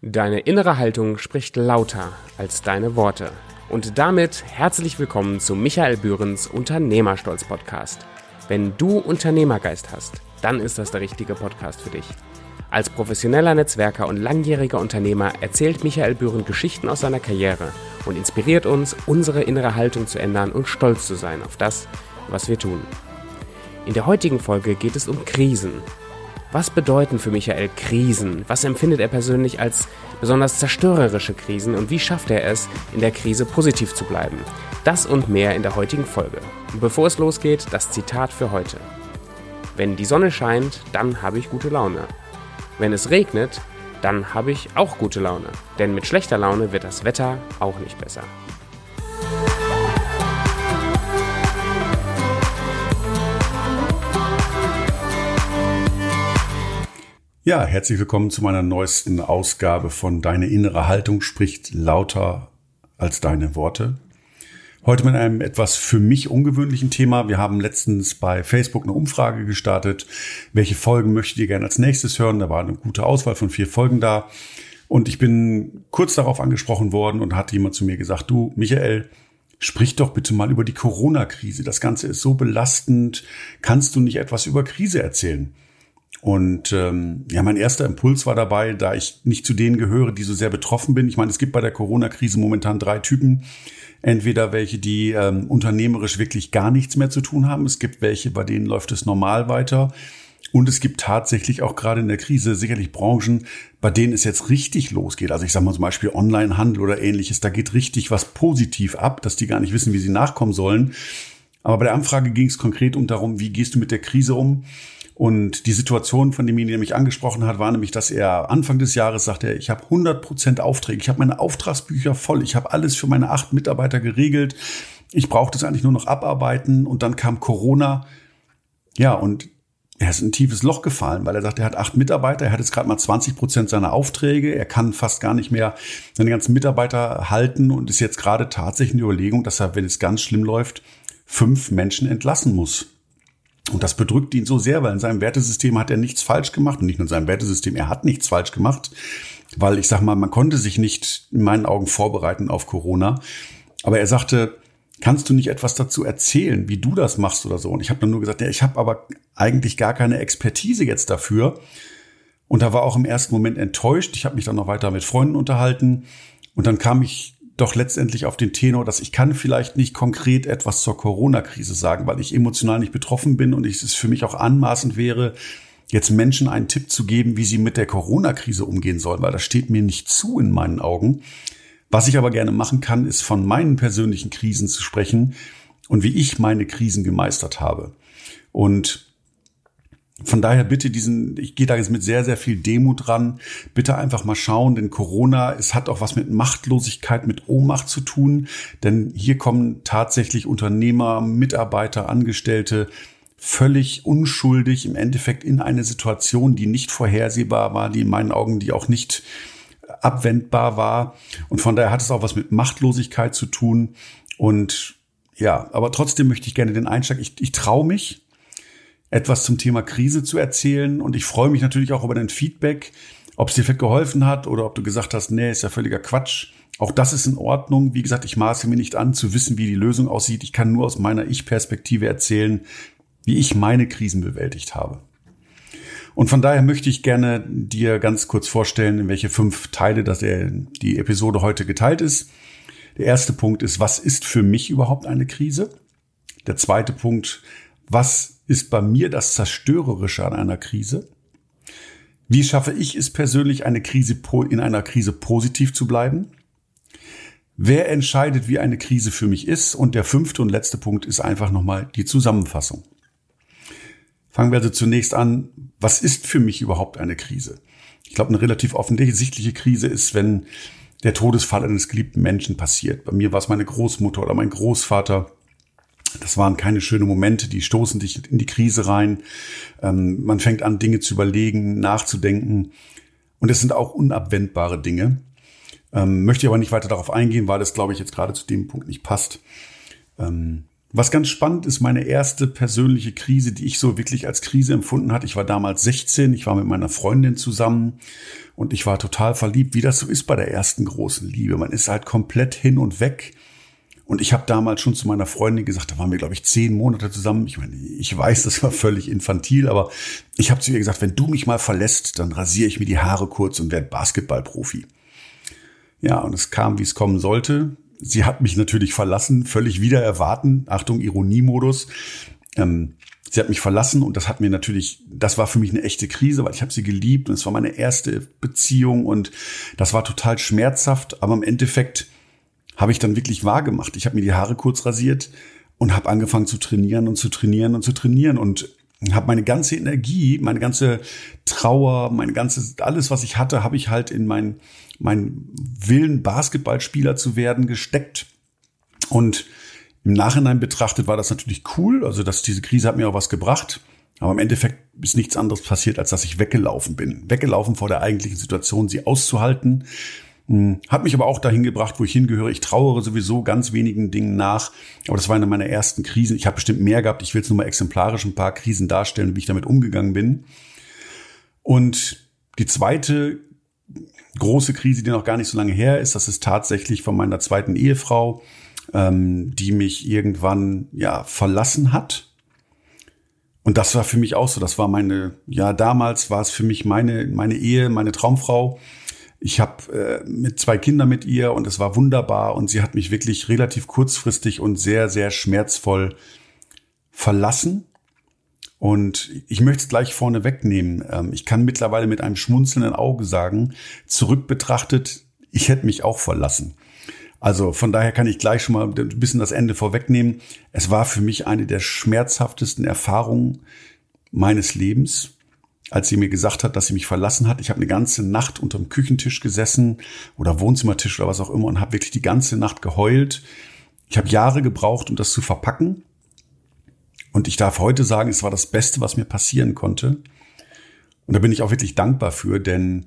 Deine innere Haltung spricht lauter als deine Worte. Und damit herzlich willkommen zu Michael Bührens Unternehmerstolz Podcast. Wenn du Unternehmergeist hast, dann ist das der richtige Podcast für dich. Als professioneller Netzwerker und langjähriger Unternehmer erzählt Michael Bühren Geschichten aus seiner Karriere und inspiriert uns, unsere innere Haltung zu ändern und stolz zu sein auf das, was wir tun. In der heutigen Folge geht es um Krisen was bedeuten für Michael Krisen? Was empfindet er persönlich als besonders zerstörerische Krisen und wie schafft er es, in der Krise positiv zu bleiben? Das und mehr in der heutigen Folge. Und bevor es losgeht, das Zitat für heute. Wenn die Sonne scheint, dann habe ich gute Laune. Wenn es regnet, dann habe ich auch gute Laune. Denn mit schlechter Laune wird das Wetter auch nicht besser. Ja, herzlich willkommen zu meiner neuesten Ausgabe von Deine innere Haltung spricht lauter als deine Worte. Heute mit einem etwas für mich ungewöhnlichen Thema. Wir haben letztens bei Facebook eine Umfrage gestartet. Welche Folgen möchtet ihr gerne als nächstes hören? Da war eine gute Auswahl von vier Folgen da. Und ich bin kurz darauf angesprochen worden und hat jemand zu mir gesagt, du, Michael, sprich doch bitte mal über die Corona-Krise. Das Ganze ist so belastend. Kannst du nicht etwas über Krise erzählen? Und ähm, ja, mein erster Impuls war dabei, da ich nicht zu denen gehöre, die so sehr betroffen bin. Ich meine, es gibt bei der Corona-Krise momentan drei Typen. Entweder welche, die ähm, unternehmerisch wirklich gar nichts mehr zu tun haben. Es gibt welche, bei denen läuft es normal weiter. Und es gibt tatsächlich auch gerade in der Krise sicherlich Branchen, bei denen es jetzt richtig losgeht. Also ich sage mal zum Beispiel Onlinehandel oder ähnliches. Da geht richtig was positiv ab, dass die gar nicht wissen, wie sie nachkommen sollen. Aber bei der Anfrage ging es konkret um darum, wie gehst du mit der Krise um? Und die Situation, von dem ihn nämlich angesprochen hat, war nämlich, dass er Anfang des Jahres sagte, ich habe 100 Prozent Aufträge, ich habe meine Auftragsbücher voll, ich habe alles für meine acht Mitarbeiter geregelt, ich brauche das eigentlich nur noch abarbeiten und dann kam Corona. Ja, und er ist in ein tiefes Loch gefallen, weil er sagt, er hat acht Mitarbeiter, er hat jetzt gerade mal 20 Prozent seiner Aufträge, er kann fast gar nicht mehr seine ganzen Mitarbeiter halten und ist jetzt gerade tatsächlich in die Überlegung, dass er, wenn es ganz schlimm läuft, fünf Menschen entlassen muss. Und das bedrückt ihn so sehr, weil in seinem Wertesystem hat er nichts falsch gemacht. Und nicht nur in seinem Wertesystem, er hat nichts falsch gemacht. Weil ich sag mal, man konnte sich nicht in meinen Augen vorbereiten auf Corona. Aber er sagte, kannst du nicht etwas dazu erzählen, wie du das machst oder so? Und ich habe dann nur gesagt, ja, ich habe aber eigentlich gar keine Expertise jetzt dafür. Und da war auch im ersten Moment enttäuscht. Ich habe mich dann noch weiter mit Freunden unterhalten. Und dann kam ich doch letztendlich auf den Tenor, dass ich kann vielleicht nicht konkret etwas zur Corona-Krise sagen, weil ich emotional nicht betroffen bin und es für mich auch anmaßend wäre, jetzt Menschen einen Tipp zu geben, wie sie mit der Corona-Krise umgehen sollen, weil das steht mir nicht zu in meinen Augen. Was ich aber gerne machen kann, ist von meinen persönlichen Krisen zu sprechen und wie ich meine Krisen gemeistert habe. Und von daher bitte diesen, ich gehe da jetzt mit sehr, sehr viel Demut dran. Bitte einfach mal schauen, denn Corona, es hat auch was mit Machtlosigkeit, mit Ohnmacht zu tun. Denn hier kommen tatsächlich Unternehmer, Mitarbeiter, Angestellte völlig unschuldig im Endeffekt in eine Situation, die nicht vorhersehbar war, die in meinen Augen, die auch nicht abwendbar war. Und von daher hat es auch was mit Machtlosigkeit zu tun. Und ja, aber trotzdem möchte ich gerne den Einschlag, ich, ich traue mich, etwas zum Thema Krise zu erzählen. Und ich freue mich natürlich auch über dein Feedback, ob es dir vielleicht geholfen hat oder ob du gesagt hast, nee, ist ja völliger Quatsch. Auch das ist in Ordnung. Wie gesagt, ich maße mir nicht an, zu wissen, wie die Lösung aussieht. Ich kann nur aus meiner Ich-Perspektive erzählen, wie ich meine Krisen bewältigt habe. Und von daher möchte ich gerne dir ganz kurz vorstellen, in welche fünf Teile dass der, die Episode heute geteilt ist. Der erste Punkt ist, was ist für mich überhaupt eine Krise? Der zweite Punkt, was ist bei mir das Zerstörerische an einer Krise? Wie schaffe ich es persönlich, eine Krise in einer Krise positiv zu bleiben? Wer entscheidet, wie eine Krise für mich ist? Und der fünfte und letzte Punkt ist einfach nochmal die Zusammenfassung. Fangen wir also zunächst an, was ist für mich überhaupt eine Krise? Ich glaube, eine relativ offensichtliche Krise ist, wenn der Todesfall eines geliebten Menschen passiert. Bei mir war es meine Großmutter oder mein Großvater das waren keine schönen Momente, die stoßen dich in die Krise rein. Ähm, man fängt an, Dinge zu überlegen, nachzudenken. Und es sind auch unabwendbare Dinge. Ähm, möchte aber nicht weiter darauf eingehen, weil das, glaube ich, jetzt gerade zu dem Punkt nicht passt. Ähm, Was ganz spannend ist, meine erste persönliche Krise, die ich so wirklich als Krise empfunden hatte. Ich war damals 16, ich war mit meiner Freundin zusammen und ich war total verliebt, wie das so ist bei der ersten großen Liebe. Man ist halt komplett hin und weg. Und ich habe damals schon zu meiner Freundin gesagt, da waren wir, glaube ich, zehn Monate zusammen. Ich meine, ich weiß, das war völlig infantil, aber ich habe zu ihr gesagt, wenn du mich mal verlässt, dann rasiere ich mir die Haare kurz und werde Basketballprofi. Ja, und es kam, wie es kommen sollte. Sie hat mich natürlich verlassen, völlig wieder erwarten. Achtung, Ironiemodus. Ähm, sie hat mich verlassen und das hat mir natürlich, das war für mich eine echte Krise, weil ich habe sie geliebt und es war meine erste Beziehung und das war total schmerzhaft, aber im Endeffekt habe ich dann wirklich wahr gemacht. Ich habe mir die Haare kurz rasiert und habe angefangen zu trainieren und zu trainieren und zu trainieren und habe meine ganze Energie, meine ganze Trauer, meine ganze alles, was ich hatte, habe ich halt in mein mein Willen Basketballspieler zu werden gesteckt und im Nachhinein betrachtet war das natürlich cool, also dass diese Krise hat mir auch was gebracht, aber im Endeffekt ist nichts anderes passiert, als dass ich weggelaufen bin, weggelaufen vor der eigentlichen Situation, sie auszuhalten. Hm, hat mich aber auch dahin gebracht, wo ich hingehöre. Ich trauere sowieso ganz wenigen Dingen nach. Aber das war eine meiner ersten Krisen. Ich habe bestimmt mehr gehabt. Ich will jetzt nur mal exemplarisch ein paar Krisen darstellen, wie ich damit umgegangen bin. Und die zweite große Krise, die noch gar nicht so lange her ist, das ist tatsächlich von meiner zweiten Ehefrau, ähm, die mich irgendwann ja verlassen hat. Und das war für mich auch so. Das war meine, ja, damals war es für mich meine, meine Ehe, meine Traumfrau. Ich habe äh, mit zwei Kindern mit ihr und es war wunderbar und sie hat mich wirklich relativ kurzfristig und sehr, sehr schmerzvoll verlassen. Und ich möchte es gleich vorne wegnehmen. Ähm, ich kann mittlerweile mit einem schmunzelnden Auge sagen, zurück betrachtet, ich hätte mich auch verlassen. Also von daher kann ich gleich schon mal ein bisschen das Ende vorwegnehmen. Es war für mich eine der schmerzhaftesten Erfahrungen meines Lebens als sie mir gesagt hat, dass sie mich verlassen hat. Ich habe eine ganze Nacht unterm Küchentisch gesessen oder Wohnzimmertisch oder was auch immer und habe wirklich die ganze Nacht geheult. Ich habe Jahre gebraucht, um das zu verpacken. Und ich darf heute sagen, es war das Beste, was mir passieren konnte. Und da bin ich auch wirklich dankbar für, denn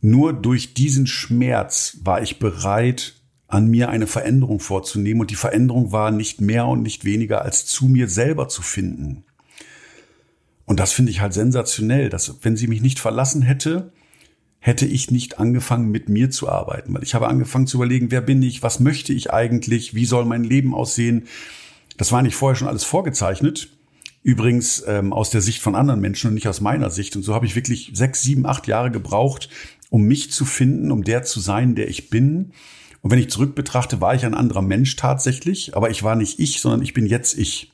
nur durch diesen Schmerz war ich bereit, an mir eine Veränderung vorzunehmen. Und die Veränderung war nicht mehr und nicht weniger als zu mir selber zu finden. Und das finde ich halt sensationell, dass wenn sie mich nicht verlassen hätte, hätte ich nicht angefangen, mit mir zu arbeiten. Weil ich habe angefangen zu überlegen, wer bin ich, was möchte ich eigentlich, wie soll mein Leben aussehen. Das war nicht vorher schon alles vorgezeichnet. Übrigens ähm, aus der Sicht von anderen Menschen und nicht aus meiner Sicht. Und so habe ich wirklich sechs, sieben, acht Jahre gebraucht, um mich zu finden, um der zu sein, der ich bin. Und wenn ich zurück betrachte, war ich ein anderer Mensch tatsächlich, aber ich war nicht ich, sondern ich bin jetzt ich.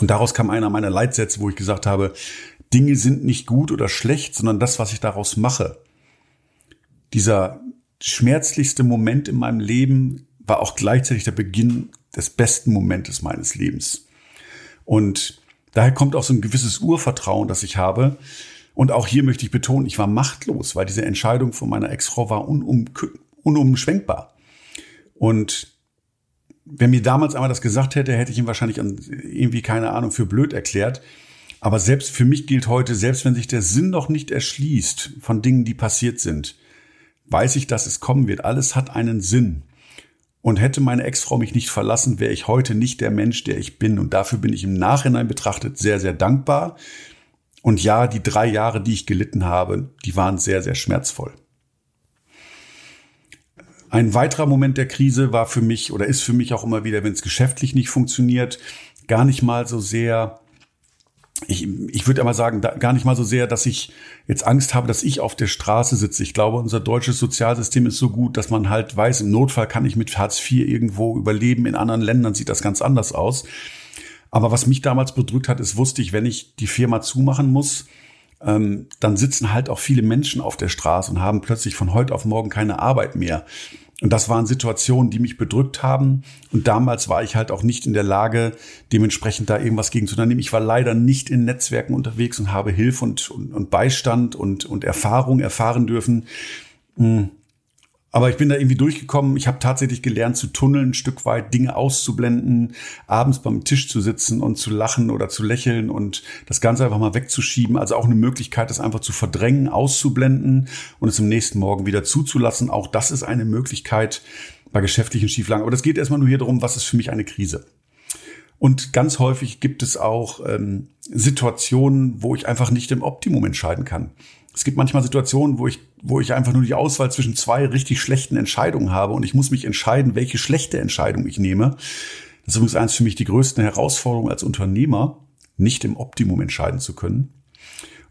Und daraus kam einer meiner Leitsätze, wo ich gesagt habe, Dinge sind nicht gut oder schlecht, sondern das, was ich daraus mache. Dieser schmerzlichste Moment in meinem Leben war auch gleichzeitig der Beginn des besten Momentes meines Lebens. Und daher kommt auch so ein gewisses Urvertrauen, das ich habe. Und auch hier möchte ich betonen, ich war machtlos, weil diese Entscheidung von meiner Ex-Frau war unum, unumschwenkbar. Und Wer mir damals einmal das gesagt hätte, hätte ich ihn wahrscheinlich irgendwie, keine Ahnung, für blöd erklärt. Aber selbst für mich gilt heute, selbst wenn sich der Sinn noch nicht erschließt von Dingen, die passiert sind, weiß ich, dass es kommen wird. Alles hat einen Sinn. Und hätte meine Ex-Frau mich nicht verlassen, wäre ich heute nicht der Mensch, der ich bin. Und dafür bin ich im Nachhinein betrachtet sehr, sehr dankbar. Und ja, die drei Jahre, die ich gelitten habe, die waren sehr, sehr schmerzvoll. Ein weiterer Moment der Krise war für mich oder ist für mich auch immer wieder, wenn es geschäftlich nicht funktioniert, gar nicht mal so sehr, ich, ich würde einmal sagen, da, gar nicht mal so sehr, dass ich jetzt Angst habe, dass ich auf der Straße sitze. Ich glaube, unser deutsches Sozialsystem ist so gut, dass man halt weiß, im Notfall kann ich mit Hartz IV irgendwo überleben. In anderen Ländern sieht das ganz anders aus. Aber was mich damals bedrückt hat, ist, wusste ich, wenn ich die Firma zumachen muss, ähm, dann sitzen halt auch viele Menschen auf der Straße und haben plötzlich von heute auf morgen keine Arbeit mehr. Und das waren Situationen, die mich bedrückt haben. Und damals war ich halt auch nicht in der Lage, dementsprechend da irgendwas gegen zu unternehmen. Ich war leider nicht in Netzwerken unterwegs und habe Hilfe und, und, und Beistand und, und Erfahrung erfahren dürfen. Hm. Aber ich bin da irgendwie durchgekommen. Ich habe tatsächlich gelernt zu tunneln, ein Stück weit Dinge auszublenden, abends beim Tisch zu sitzen und zu lachen oder zu lächeln und das Ganze einfach mal wegzuschieben. Also auch eine Möglichkeit, das einfach zu verdrängen, auszublenden und es am nächsten Morgen wieder zuzulassen. Auch das ist eine Möglichkeit bei geschäftlichen Schieflagen. Aber das geht erstmal nur hier darum, was ist für mich eine Krise. Und ganz häufig gibt es auch ähm, Situationen, wo ich einfach nicht im Optimum entscheiden kann. Es gibt manchmal Situationen, wo ich, wo ich einfach nur die Auswahl zwischen zwei richtig schlechten Entscheidungen habe und ich muss mich entscheiden, welche schlechte Entscheidung ich nehme. Das ist übrigens eines für mich die größten Herausforderungen als Unternehmer, nicht im Optimum entscheiden zu können.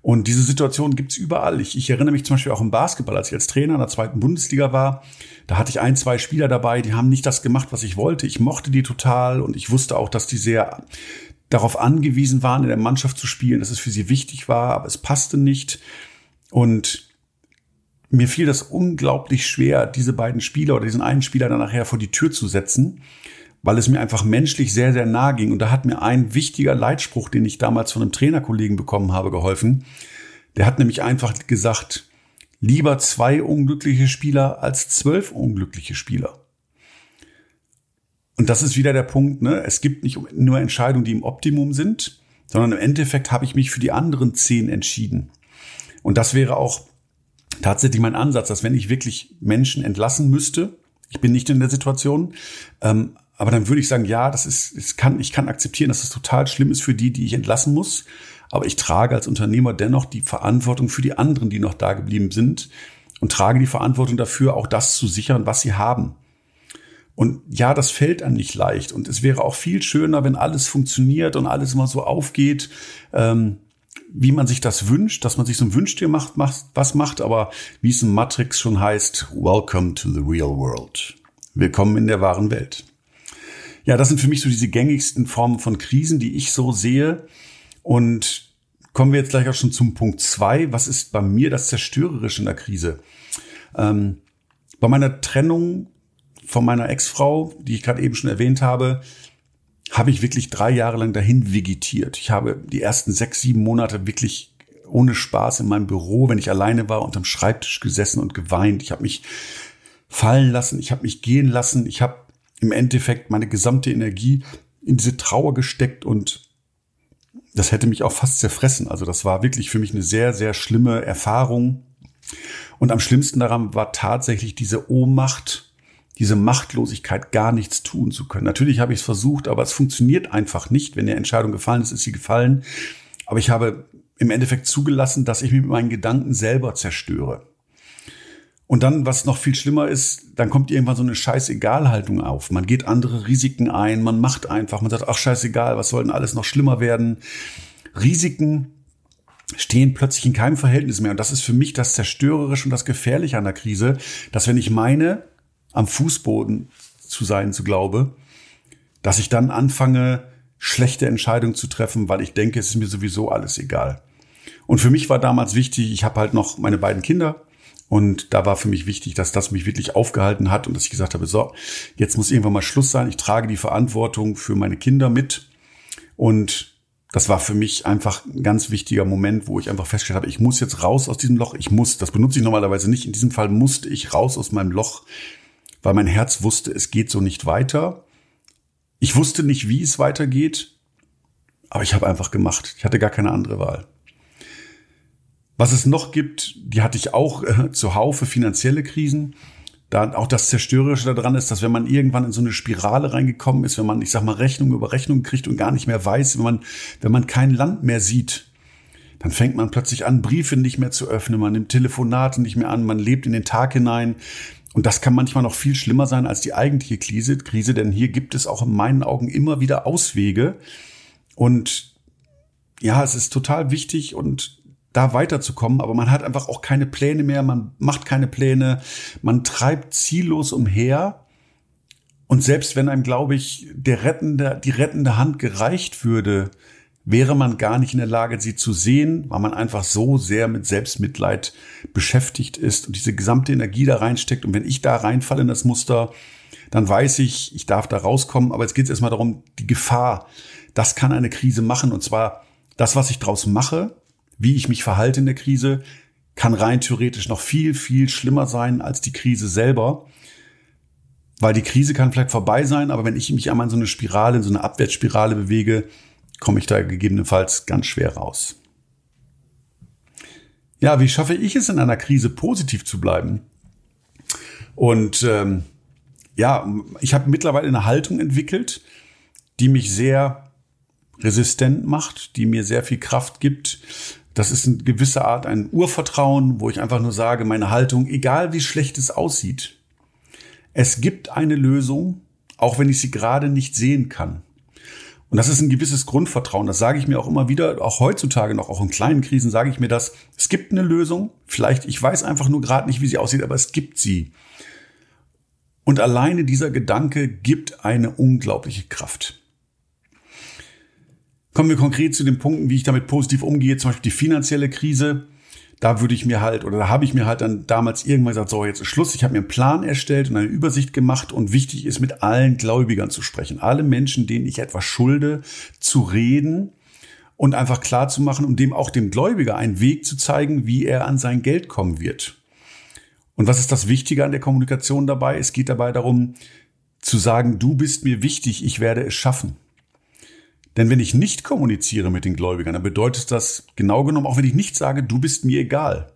Und diese Situation gibt's überall. Ich, ich erinnere mich zum Beispiel auch im Basketball, als ich als Trainer in der zweiten Bundesliga war. Da hatte ich ein, zwei Spieler dabei, die haben nicht das gemacht, was ich wollte. Ich mochte die total und ich wusste auch, dass die sehr darauf angewiesen waren, in der Mannschaft zu spielen, dass es für sie wichtig war, aber es passte nicht. Und mir fiel das unglaublich schwer, diese beiden Spieler oder diesen einen Spieler dann nachher vor die Tür zu setzen, weil es mir einfach menschlich sehr, sehr nahe ging. Und da hat mir ein wichtiger Leitspruch, den ich damals von einem Trainerkollegen bekommen habe, geholfen. Der hat nämlich einfach gesagt, lieber zwei unglückliche Spieler als zwölf unglückliche Spieler. Und das ist wieder der Punkt, ne? Es gibt nicht nur Entscheidungen, die im Optimum sind, sondern im Endeffekt habe ich mich für die anderen zehn entschieden. Und das wäre auch tatsächlich mein Ansatz, dass wenn ich wirklich Menschen entlassen müsste, ich bin nicht in der Situation, ähm, aber dann würde ich sagen, ja, das ist, es kann, ich kann akzeptieren, dass es total schlimm ist für die, die ich entlassen muss. Aber ich trage als Unternehmer dennoch die Verantwortung für die anderen, die noch da geblieben sind und trage die Verantwortung dafür, auch das zu sichern, was sie haben. Und ja, das fällt einem nicht leicht. Und es wäre auch viel schöner, wenn alles funktioniert und alles immer so aufgeht, ähm, wie man sich das wünscht, dass man sich so ein Wünschtier macht, macht, was macht, aber wie es in Matrix schon heißt, Welcome to the real world. Willkommen in der wahren Welt. Ja, das sind für mich so diese gängigsten Formen von Krisen, die ich so sehe. Und kommen wir jetzt gleich auch schon zum Punkt zwei. Was ist bei mir das Zerstörerische in der Krise? Ähm, bei meiner Trennung von meiner Ex-Frau, die ich gerade eben schon erwähnt habe, habe ich wirklich drei Jahre lang dahin vegetiert. Ich habe die ersten sechs, sieben Monate wirklich ohne Spaß in meinem Büro, wenn ich alleine war, unterm Schreibtisch gesessen und geweint. Ich habe mich fallen lassen, ich habe mich gehen lassen, ich habe im Endeffekt meine gesamte Energie in diese Trauer gesteckt und das hätte mich auch fast zerfressen. Also das war wirklich für mich eine sehr, sehr schlimme Erfahrung. Und am schlimmsten daran war tatsächlich diese Ohnmacht, diese Machtlosigkeit, gar nichts tun zu können. Natürlich habe ich es versucht, aber es funktioniert einfach nicht. Wenn die Entscheidung gefallen ist, ist sie gefallen. Aber ich habe im Endeffekt zugelassen, dass ich mich mit meinen Gedanken selber zerstöre. Und dann, was noch viel schlimmer ist, dann kommt irgendwann so eine Scheißegal-Haltung auf. Man geht andere Risiken ein, man macht einfach, man sagt, ach scheißegal, was soll denn alles noch schlimmer werden? Risiken stehen plötzlich in keinem Verhältnis mehr. Und das ist für mich das Zerstörerische und das Gefährliche an der Krise, dass wenn ich meine, am Fußboden zu sein, zu glaube, dass ich dann anfange, schlechte Entscheidungen zu treffen, weil ich denke, es ist mir sowieso alles egal. Und für mich war damals wichtig, ich habe halt noch meine beiden Kinder, und da war für mich wichtig, dass das mich wirklich aufgehalten hat und dass ich gesagt habe, so, jetzt muss irgendwann mal Schluss sein. Ich trage die Verantwortung für meine Kinder mit. Und das war für mich einfach ein ganz wichtiger Moment, wo ich einfach festgestellt habe, ich muss jetzt raus aus diesem Loch. Ich muss, das benutze ich normalerweise nicht. In diesem Fall musste ich raus aus meinem Loch, weil mein Herz wusste, es geht so nicht weiter. Ich wusste nicht, wie es weitergeht, aber ich habe einfach gemacht. Ich hatte gar keine andere Wahl. Was es noch gibt, die hatte ich auch äh, zuhaufe finanzielle Krisen. Da auch das Zerstörerische daran ist, dass wenn man irgendwann in so eine Spirale reingekommen ist, wenn man, ich sag mal, Rechnung über Rechnung kriegt und gar nicht mehr weiß, wenn man, wenn man kein Land mehr sieht, dann fängt man plötzlich an, Briefe nicht mehr zu öffnen, man nimmt Telefonate nicht mehr an, man lebt in den Tag hinein. Und das kann manchmal noch viel schlimmer sein als die eigentliche Krise, Krise, denn hier gibt es auch in meinen Augen immer wieder Auswege. Und ja, es ist total wichtig und da weiterzukommen, aber man hat einfach auch keine Pläne mehr, man macht keine Pläne, man treibt ziellos umher. Und selbst wenn einem, glaube ich, der rettende, die rettende Hand gereicht würde, wäre man gar nicht in der Lage, sie zu sehen, weil man einfach so sehr mit Selbstmitleid beschäftigt ist und diese gesamte Energie da reinsteckt. Und wenn ich da reinfalle in das Muster, dann weiß ich, ich darf da rauskommen. Aber jetzt geht es erstmal darum, die Gefahr, das kann eine Krise machen. Und zwar das, was ich draus mache, wie ich mich verhalte in der Krise, kann rein theoretisch noch viel, viel schlimmer sein als die Krise selber. Weil die Krise kann vielleicht vorbei sein, aber wenn ich mich einmal in so eine Spirale, in so eine Abwärtsspirale bewege, komme ich da gegebenenfalls ganz schwer raus. Ja, wie schaffe ich es in einer Krise positiv zu bleiben? Und ähm, ja, ich habe mittlerweile eine Haltung entwickelt, die mich sehr resistent macht, die mir sehr viel Kraft gibt. Das ist eine gewisse Art ein Urvertrauen, wo ich einfach nur sage, meine Haltung, egal wie schlecht es aussieht, es gibt eine Lösung, auch wenn ich sie gerade nicht sehen kann. Und das ist ein gewisses Grundvertrauen. Das sage ich mir auch immer wieder, auch heutzutage noch, auch in kleinen Krisen sage ich mir das. Es gibt eine Lösung. Vielleicht, ich weiß einfach nur gerade nicht, wie sie aussieht, aber es gibt sie. Und alleine dieser Gedanke gibt eine unglaubliche Kraft. Kommen wir konkret zu den Punkten, wie ich damit positiv umgehe, zum Beispiel die finanzielle Krise da würde ich mir halt, oder da habe ich mir halt dann damals irgendwann gesagt, so, jetzt ist Schluss. Ich habe mir einen Plan erstellt und eine Übersicht gemacht und wichtig ist, mit allen Gläubigern zu sprechen. Alle Menschen, denen ich etwas schulde, zu reden und einfach klar zu machen, um dem auch dem Gläubiger einen Weg zu zeigen, wie er an sein Geld kommen wird. Und was ist das Wichtige an der Kommunikation dabei? Es geht dabei darum, zu sagen, du bist mir wichtig, ich werde es schaffen. Denn wenn ich nicht kommuniziere mit den Gläubigern, dann bedeutet das genau genommen, auch wenn ich nicht sage, du bist mir egal.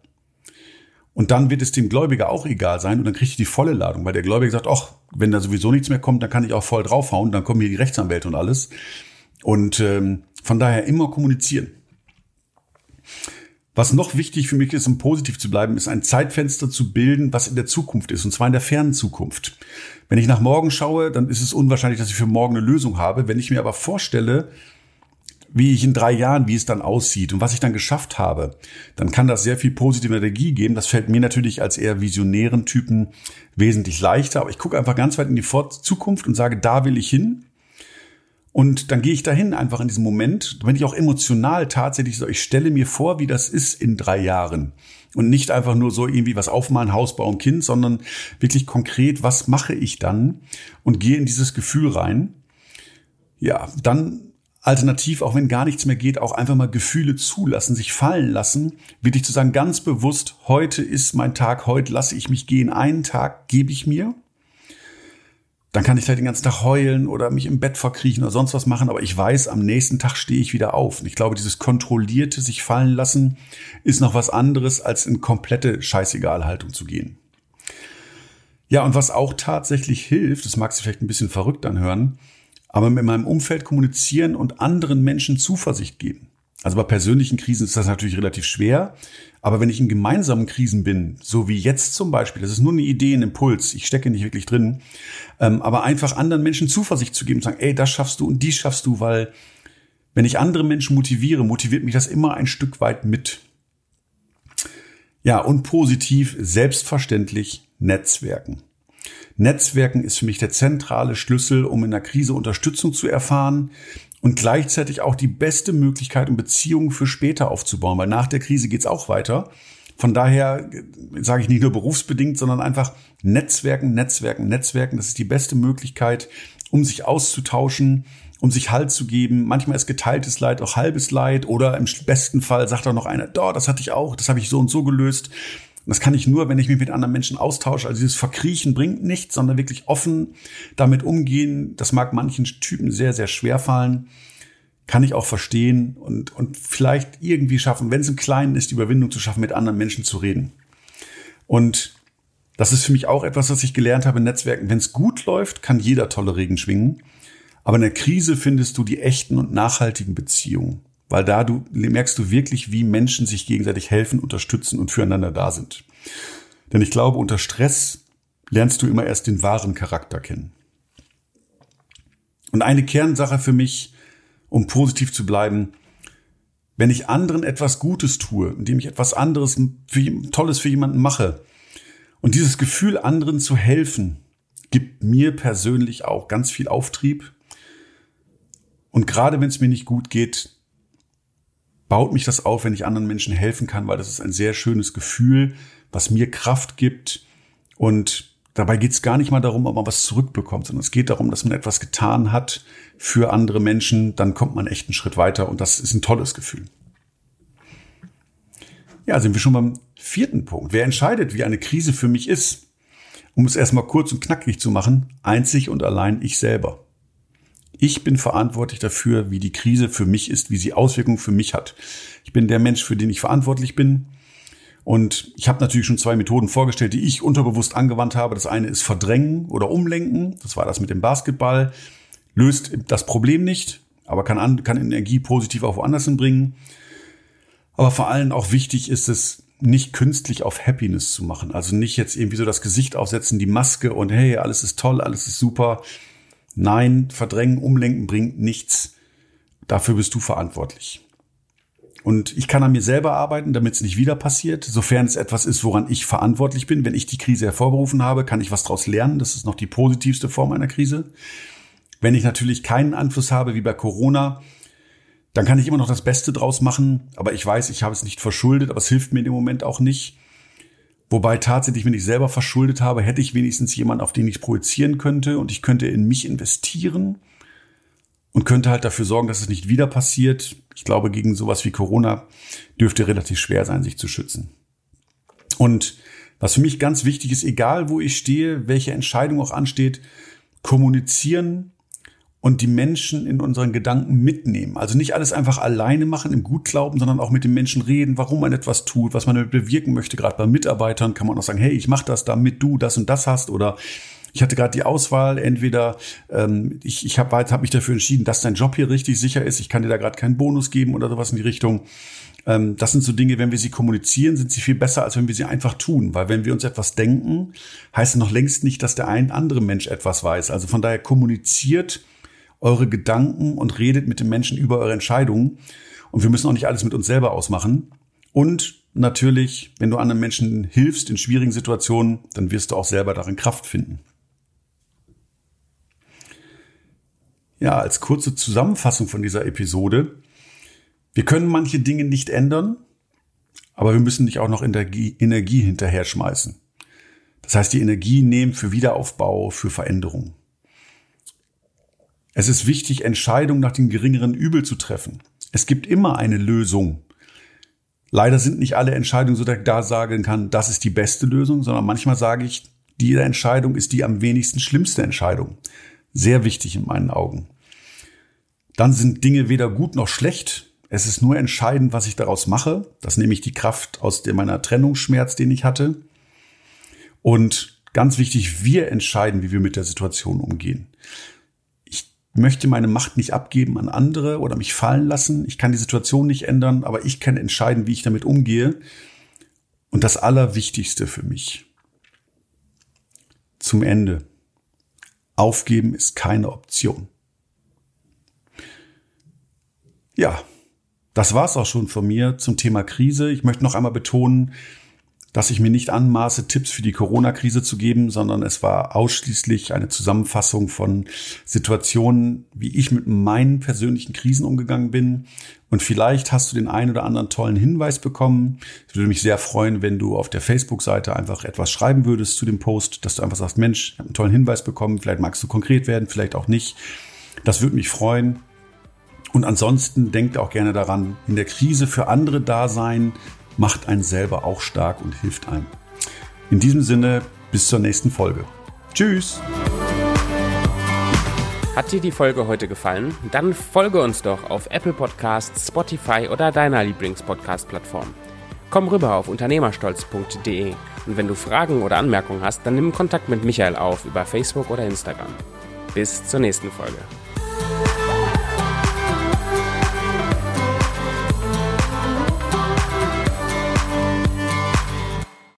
Und dann wird es dem Gläubiger auch egal sein und dann kriege ich die volle Ladung, weil der Gläubiger sagt, ach, wenn da sowieso nichts mehr kommt, dann kann ich auch voll draufhauen, dann kommen hier die Rechtsanwälte und alles. Und ähm, von daher immer kommunizieren. Was noch wichtig für mich ist, um positiv zu bleiben, ist ein Zeitfenster zu bilden, was in der Zukunft ist, und zwar in der fernen Zukunft. Wenn ich nach morgen schaue, dann ist es unwahrscheinlich, dass ich für morgen eine Lösung habe. Wenn ich mir aber vorstelle, wie ich in drei Jahren, wie es dann aussieht und was ich dann geschafft habe, dann kann das sehr viel positive Energie geben. Das fällt mir natürlich als eher visionären Typen wesentlich leichter. Aber ich gucke einfach ganz weit in die Zukunft und sage, da will ich hin. Und dann gehe ich dahin einfach in diesem Moment, wenn ich auch emotional tatsächlich so, ich stelle mir vor, wie das ist in drei Jahren. Und nicht einfach nur so irgendwie was aufmalen, Haus bauen, Kind, sondern wirklich konkret, was mache ich dann? Und gehe in dieses Gefühl rein. Ja, dann alternativ, auch wenn gar nichts mehr geht, auch einfach mal Gefühle zulassen, sich fallen lassen, wirklich zu sagen, ganz bewusst, heute ist mein Tag, heute lasse ich mich gehen, einen Tag gebe ich mir dann kann ich halt den ganzen Tag heulen oder mich im Bett verkriechen oder sonst was machen, aber ich weiß, am nächsten Tag stehe ich wieder auf. Und ich glaube, dieses kontrollierte sich fallen lassen ist noch was anderes, als in komplette Scheißegal-Haltung zu gehen. Ja, und was auch tatsächlich hilft, das mag sich vielleicht ein bisschen verrückt anhören, aber mit meinem Umfeld kommunizieren und anderen Menschen Zuversicht geben. Also bei persönlichen Krisen ist das natürlich relativ schwer. Aber wenn ich in gemeinsamen Krisen bin, so wie jetzt zum Beispiel, das ist nur eine Idee, ein Impuls, ich stecke nicht wirklich drin, ähm, aber einfach anderen Menschen Zuversicht zu geben und sagen, ey, das schaffst du und dies schaffst du, weil wenn ich andere Menschen motiviere, motiviert mich das immer ein Stück weit mit. Ja, und positiv, selbstverständlich Netzwerken. Netzwerken ist für mich der zentrale Schlüssel, um in der Krise Unterstützung zu erfahren, und gleichzeitig auch die beste Möglichkeit, um Beziehungen für später aufzubauen, weil nach der Krise geht's auch weiter. Von daher äh, sage ich nicht nur berufsbedingt, sondern einfach Netzwerken, Netzwerken, Netzwerken. Das ist die beste Möglichkeit, um sich auszutauschen, um sich Halt zu geben. Manchmal ist geteiltes Leid auch halbes Leid oder im besten Fall sagt auch noch einer, da, das hatte ich auch, das habe ich so und so gelöst. Das kann ich nur, wenn ich mich mit anderen Menschen austausche. Also dieses Verkriechen bringt nichts, sondern wirklich offen damit umgehen. Das mag manchen Typen sehr, sehr schwer fallen. Kann ich auch verstehen und, und vielleicht irgendwie schaffen, wenn es im Kleinen ist, die Überwindung zu schaffen, mit anderen Menschen zu reden. Und das ist für mich auch etwas, was ich gelernt habe in Netzwerken. Wenn es gut läuft, kann jeder tolle Regen schwingen. Aber in der Krise findest du die echten und nachhaltigen Beziehungen weil da du merkst du wirklich, wie Menschen sich gegenseitig helfen, unterstützen und füreinander da sind. Denn ich glaube, unter Stress lernst du immer erst den wahren Charakter kennen. Und eine Kernsache für mich, um positiv zu bleiben, wenn ich anderen etwas Gutes tue, indem ich etwas anderes, für, Tolles für jemanden mache, und dieses Gefühl, anderen zu helfen, gibt mir persönlich auch ganz viel Auftrieb. Und gerade wenn es mir nicht gut geht, baut mich das auf, wenn ich anderen Menschen helfen kann, weil das ist ein sehr schönes Gefühl, was mir Kraft gibt. Und dabei geht es gar nicht mal darum, ob man was zurückbekommt, sondern es geht darum, dass man etwas getan hat für andere Menschen. Dann kommt man echt einen Schritt weiter und das ist ein tolles Gefühl. Ja, sind wir schon beim vierten Punkt. Wer entscheidet, wie eine Krise für mich ist? Um es erstmal kurz und knackig zu machen, einzig und allein ich selber. Ich bin verantwortlich dafür, wie die Krise für mich ist, wie sie Auswirkungen für mich hat. Ich bin der Mensch, für den ich verantwortlich bin. Und ich habe natürlich schon zwei Methoden vorgestellt, die ich unterbewusst angewandt habe. Das eine ist Verdrängen oder Umlenken. Das war das mit dem Basketball. löst das Problem nicht, aber kann, an, kann Energie positiv auch woanders hinbringen. Aber vor allem auch wichtig ist es, nicht künstlich auf Happiness zu machen. Also nicht jetzt irgendwie so das Gesicht aufsetzen, die Maske und hey, alles ist toll, alles ist super. Nein, verdrängen, umlenken bringt nichts. Dafür bist du verantwortlich. Und ich kann an mir selber arbeiten, damit es nicht wieder passiert. Sofern es etwas ist, woran ich verantwortlich bin. Wenn ich die Krise hervorberufen habe, kann ich was daraus lernen. Das ist noch die positivste Form einer Krise. Wenn ich natürlich keinen Einfluss habe, wie bei Corona, dann kann ich immer noch das Beste draus machen. Aber ich weiß, ich habe es nicht verschuldet, aber es hilft mir in dem Moment auch nicht. Wobei tatsächlich, wenn ich selber verschuldet habe, hätte ich wenigstens jemanden, auf den ich projizieren könnte und ich könnte in mich investieren und könnte halt dafür sorgen, dass es nicht wieder passiert. Ich glaube, gegen sowas wie Corona dürfte relativ schwer sein, sich zu schützen. Und was für mich ganz wichtig ist, egal wo ich stehe, welche Entscheidung auch ansteht, kommunizieren und die Menschen in unseren Gedanken mitnehmen. Also nicht alles einfach alleine machen im Gutglauben, sondern auch mit den Menschen reden, warum man etwas tut, was man damit bewirken möchte. Gerade bei Mitarbeitern kann man auch sagen, hey, ich mache das, damit du das und das hast oder ich hatte gerade die Auswahl, entweder ähm, ich, ich habe hab mich dafür entschieden, dass dein Job hier richtig sicher ist, ich kann dir da gerade keinen Bonus geben oder sowas in die Richtung. Ähm, das sind so Dinge, wenn wir sie kommunizieren, sind sie viel besser, als wenn wir sie einfach tun. Weil wenn wir uns etwas denken, heißt es noch längst nicht, dass der ein andere Mensch etwas weiß. Also von daher kommuniziert eure Gedanken und redet mit den Menschen über eure Entscheidungen. Und wir müssen auch nicht alles mit uns selber ausmachen. Und natürlich, wenn du anderen Menschen hilfst in schwierigen Situationen, dann wirst du auch selber darin Kraft finden. Ja, als kurze Zusammenfassung von dieser Episode. Wir können manche Dinge nicht ändern, aber wir müssen nicht auch noch Energie, hinterher schmeißen. Das heißt, die Energie nehmen für Wiederaufbau, für Veränderung. Es ist wichtig, Entscheidungen nach dem geringeren Übel zu treffen. Es gibt immer eine Lösung. Leider sind nicht alle Entscheidungen so, dass ich da sagen kann, das ist die beste Lösung, sondern manchmal sage ich, diese Entscheidung ist die am wenigsten schlimmste Entscheidung. Sehr wichtig in meinen Augen. Dann sind Dinge weder gut noch schlecht. Es ist nur entscheidend, was ich daraus mache. Das nehme ich die Kraft aus meiner Trennungsschmerz, den ich hatte. Und ganz wichtig, wir entscheiden, wie wir mit der Situation umgehen. Möchte meine Macht nicht abgeben an andere oder mich fallen lassen. Ich kann die Situation nicht ändern, aber ich kann entscheiden, wie ich damit umgehe. Und das Allerwichtigste für mich. Zum Ende. Aufgeben ist keine Option. Ja, das war's auch schon von mir zum Thema Krise. Ich möchte noch einmal betonen, dass ich mir nicht anmaße, Tipps für die Corona-Krise zu geben, sondern es war ausschließlich eine Zusammenfassung von Situationen, wie ich mit meinen persönlichen Krisen umgegangen bin. Und vielleicht hast du den einen oder anderen tollen Hinweis bekommen. Ich würde mich sehr freuen, wenn du auf der Facebook-Seite einfach etwas schreiben würdest zu dem Post, dass du einfach sagst, Mensch, ich habe einen tollen Hinweis bekommen. Vielleicht magst du konkret werden, vielleicht auch nicht. Das würde mich freuen. Und ansonsten denkt auch gerne daran, in der Krise für andere da sein, macht einen selber auch stark und hilft einem. In diesem Sinne, bis zur nächsten Folge. Tschüss! Hat dir die Folge heute gefallen? Dann folge uns doch auf Apple Podcasts, Spotify oder deiner Lieblingspodcast-Plattform. Komm rüber auf unternehmerstolz.de und wenn du Fragen oder Anmerkungen hast, dann nimm Kontakt mit Michael auf über Facebook oder Instagram. Bis zur nächsten Folge.